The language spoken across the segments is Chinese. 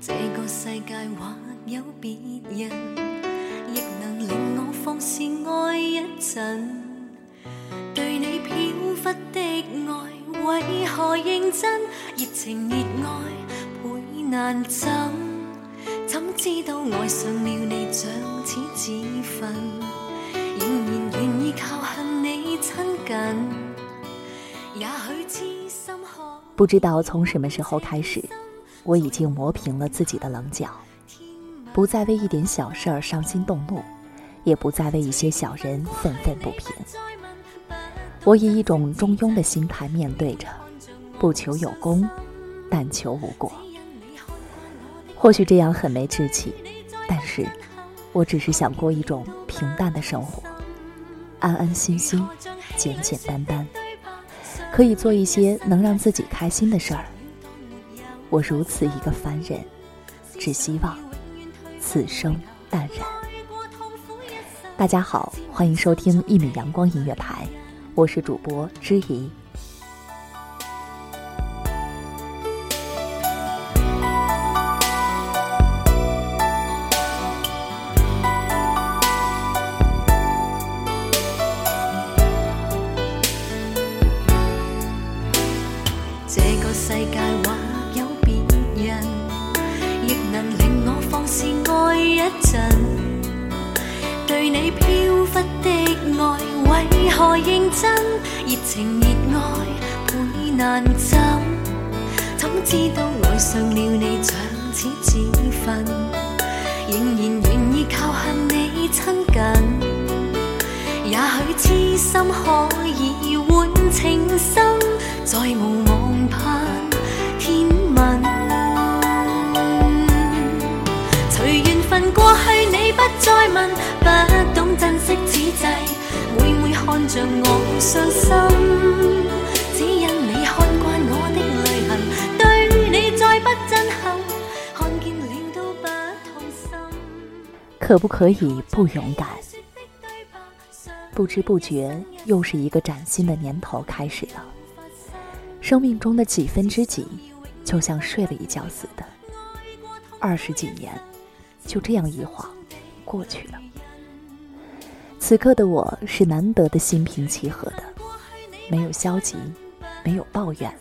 这个世界或有别人亦能令我放肆爱一阵对你飘忽的爱为何认真热情热爱倍难枕怎知道爱上了你像似自焚仍然愿意靠向你亲近也许痴心可不知道从什么时候开始我已经磨平了自己的棱角，不再为一点小事儿伤心动怒，也不再为一些小人愤愤不平。我以一种中庸的心态面对着，不求有功，但求无过。或许这样很没志气，但是我只是想过一种平淡的生活，安安心心，简简单单，可以做一些能让自己开心的事儿。我如此一个凡人，只希望此生淡然。大家好，欢迎收听一米阳光音乐台，我是主播知怡。真热情、热爱倍难枕，怎知道爱上了你像此自焚，仍然愿意靠向你亲近。也许痴心可以换情深，再无望盼天吻。随缘分过去，你不再问。着我伤心，只因你看惯我的泪痕，对你再不真恳，看见了都不痛心。可不可以不勇敢？不知不觉，又是一个崭新的年头开始了。生命中的几分之几，就像睡了一觉似的，二十几年，就这样一晃过去了。此刻的我是难得的心平气和的，没有消极，没有抱怨，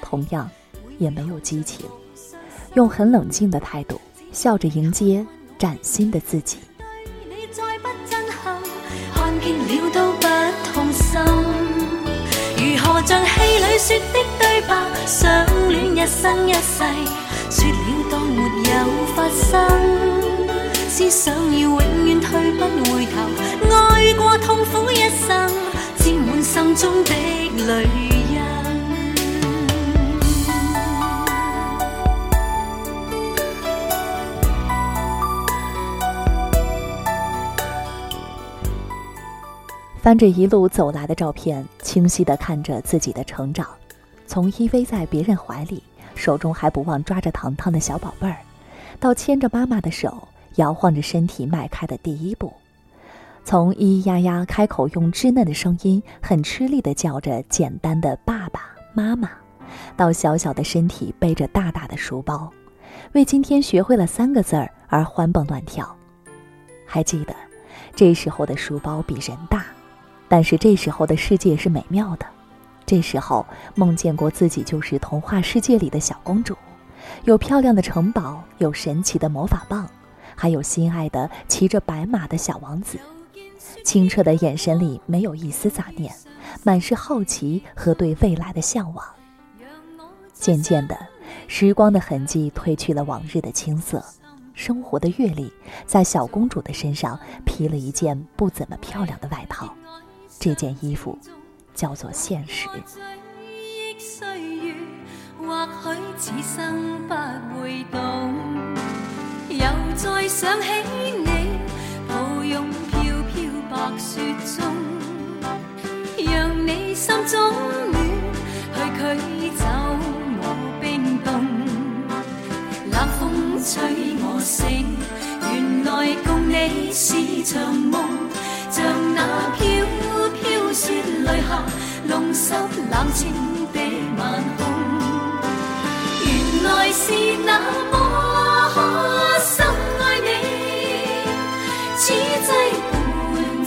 同样也没有激情，用很冷静的态度笑着迎接崭新的自己。如何像戏里说的对白，相恋一生一世，说了当没有发生，思想要永。回头，爱过痛苦一生，心中的泪。翻着一路走来的照片，清晰的看着自己的成长，从依偎在别人怀里，手中还不忘抓着糖糖的小宝贝儿，到牵着妈妈的手。摇晃着身体迈开的第一步，从咿咿呀呀开口用稚嫩的声音很吃力地叫着简单的“爸爸妈妈”，到小小的身体背着大大的书包，为今天学会了三个字儿而欢蹦乱跳。还记得，这时候的书包比人大，但是这时候的世界是美妙的。这时候梦见过自己就是童话世界里的小公主，有漂亮的城堡，有神奇的魔法棒。还有心爱的骑着白马的小王子，清澈的眼神里没有一丝杂念，满是好奇和对未来的向往。渐渐的，时光的痕迹褪去了往日的青涩，生活的阅历在小公主的身上披了一件不怎么漂亮的外套，这件衣服，叫做现实。或许此生不会懂。再想起你，抱拥飘飘白雪中，让你心中暖，去驱走我冰冻。冷风吹我醒，原来共你是场梦，像那飘飘雪泪下，弄湿冷清的晚空。原来是那么。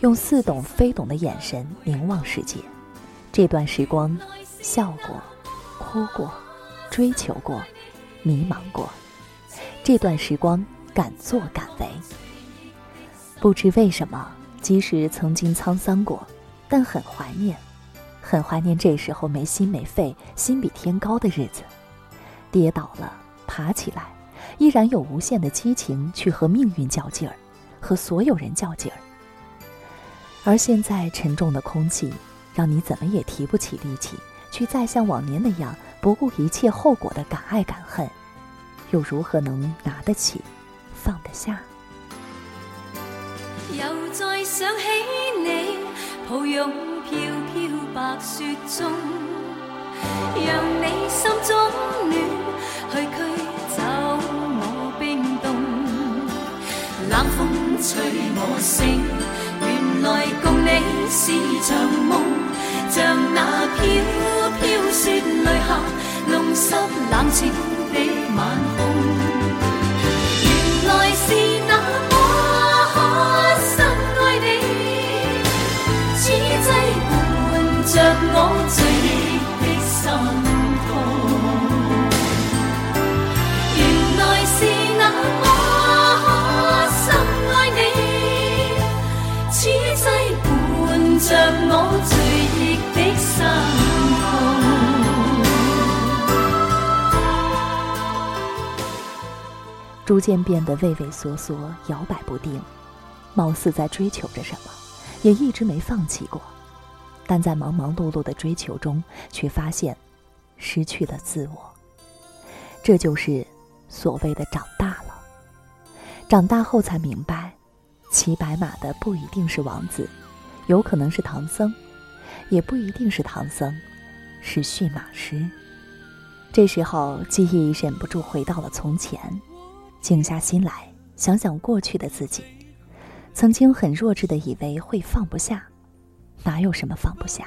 用似懂非懂的眼神凝望世界，这段时光，笑过，哭过，追求过，迷茫过。这段时光敢作敢为。不知为什么，即使曾经沧桑过，但很怀念，很怀念这时候没心没肺、心比天高的日子。跌倒了，爬起来，依然有无限的激情去和命运较劲儿，和所有人较劲儿。而现在沉重的空气，让你怎么也提不起力气去再像往年那样不顾一切后果的敢爱敢恨，又如何能拿得起，放得下？又再想起你，抱拥飘飘白雪中，让你心中暖，去驱走我冰冻。冷风吹我醒。来共你是场梦，像那飘飘雪泪下，弄湿冷清的晚空。逐渐变得畏畏缩缩、摇摆不定，貌似在追求着什么，也一直没放弃过。但在忙忙碌碌的追求中，却发现失去了自我。这就是所谓的长大了。长大后才明白，骑白马的不一定是王子，有可能是唐僧，也不一定是唐僧，是驯马师。这时候，记忆忍不住回到了从前。静下心来，想想过去的自己，曾经很弱智的以为会放不下，哪有什么放不下？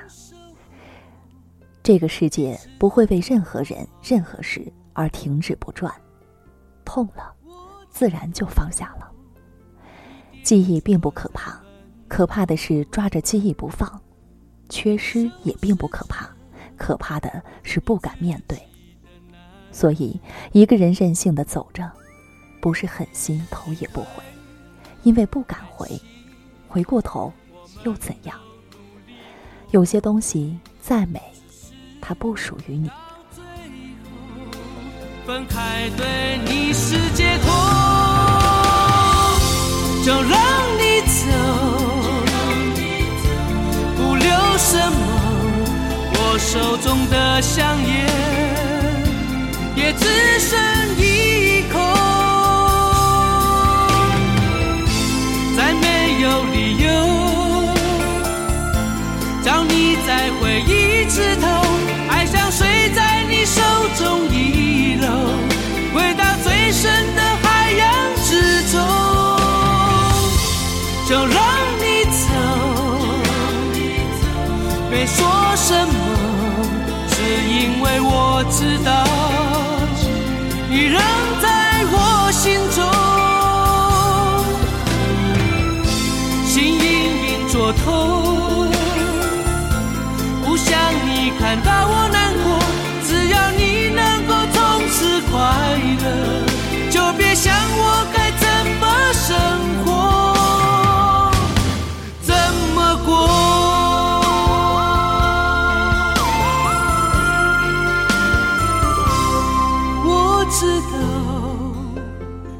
这个世界不会为任何人、任何事而停止不转。痛了，自然就放下了。记忆并不可怕，可怕的是抓着记忆不放；缺失也并不可怕，可怕的是不敢面对。所以，一个人任性的走着。不是狠心，头也不回，因为不敢回。回过头，又怎样？有些东西再美，它不属于你。分开对你是解脱，就让你走，不留什么。我手中的香烟，也只剩一口。回忆枝头，爱像水在你手中遗漏，回到最深的海洋之中。就让你走，没说什么，只因为我知道。看到我难过，只要你能够从此快乐，就别想我该怎么生活，怎么过。我知道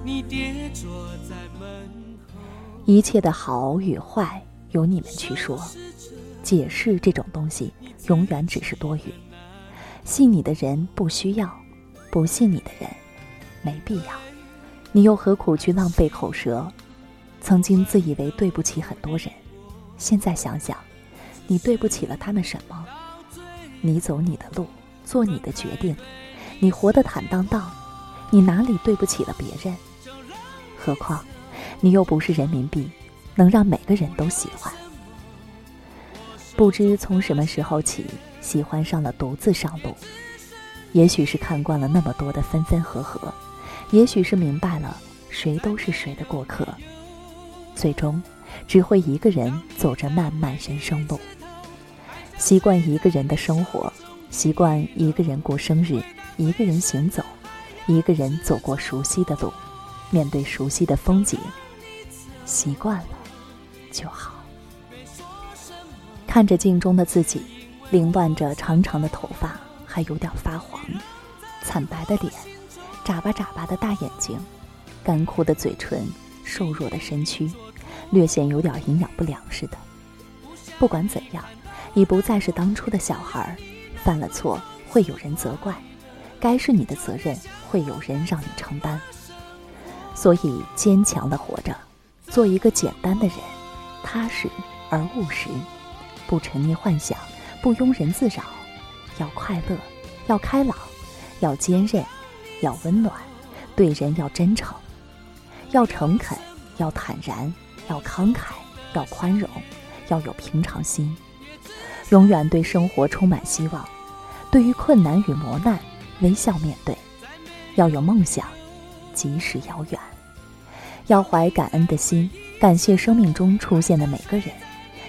你跌坐在门口，一切的好与坏，由你们去说。解释这种东西，永远只是多余。信你的人不需要，不信你的人，没必要。你又何苦去浪费口舌？曾经自以为对不起很多人，现在想想，你对不起了他们什么？你走你的路，做你的决定，你活得坦荡荡，你哪里对不起了别人？何况，你又不是人民币，能让每个人都喜欢。不知从什么时候起，喜欢上了独自上路。也许是看惯了那么多的分分合合，也许是明白了谁都是谁的过客，最终只会一个人走着漫漫人生路。习惯一个人的生活，习惯一个人过生日，一个人行走，一个人走过熟悉的路，面对熟悉的风景，习惯了就好。看着镜中的自己，凌乱着长长的头发，还有点发黄，惨白的脸，眨巴眨巴的大眼睛，干枯的嘴唇，瘦弱的身躯，略显有点营养不良似的。不管怎样，已不再是当初的小孩，犯了错会有人责怪，该是你的责任会有人让你承担。所以坚强地活着，做一个简单的人，踏实而务实。不沉溺幻想，不庸人自扰，要快乐，要开朗，要坚韧，要温暖，对人要真诚，要诚恳，要坦然，要慷慨，要宽容，要有平常心，永远对生活充满希望。对于困难与磨难，微笑面对。要有梦想，即使遥远。要怀感恩的心，感谢生命中出现的每个人。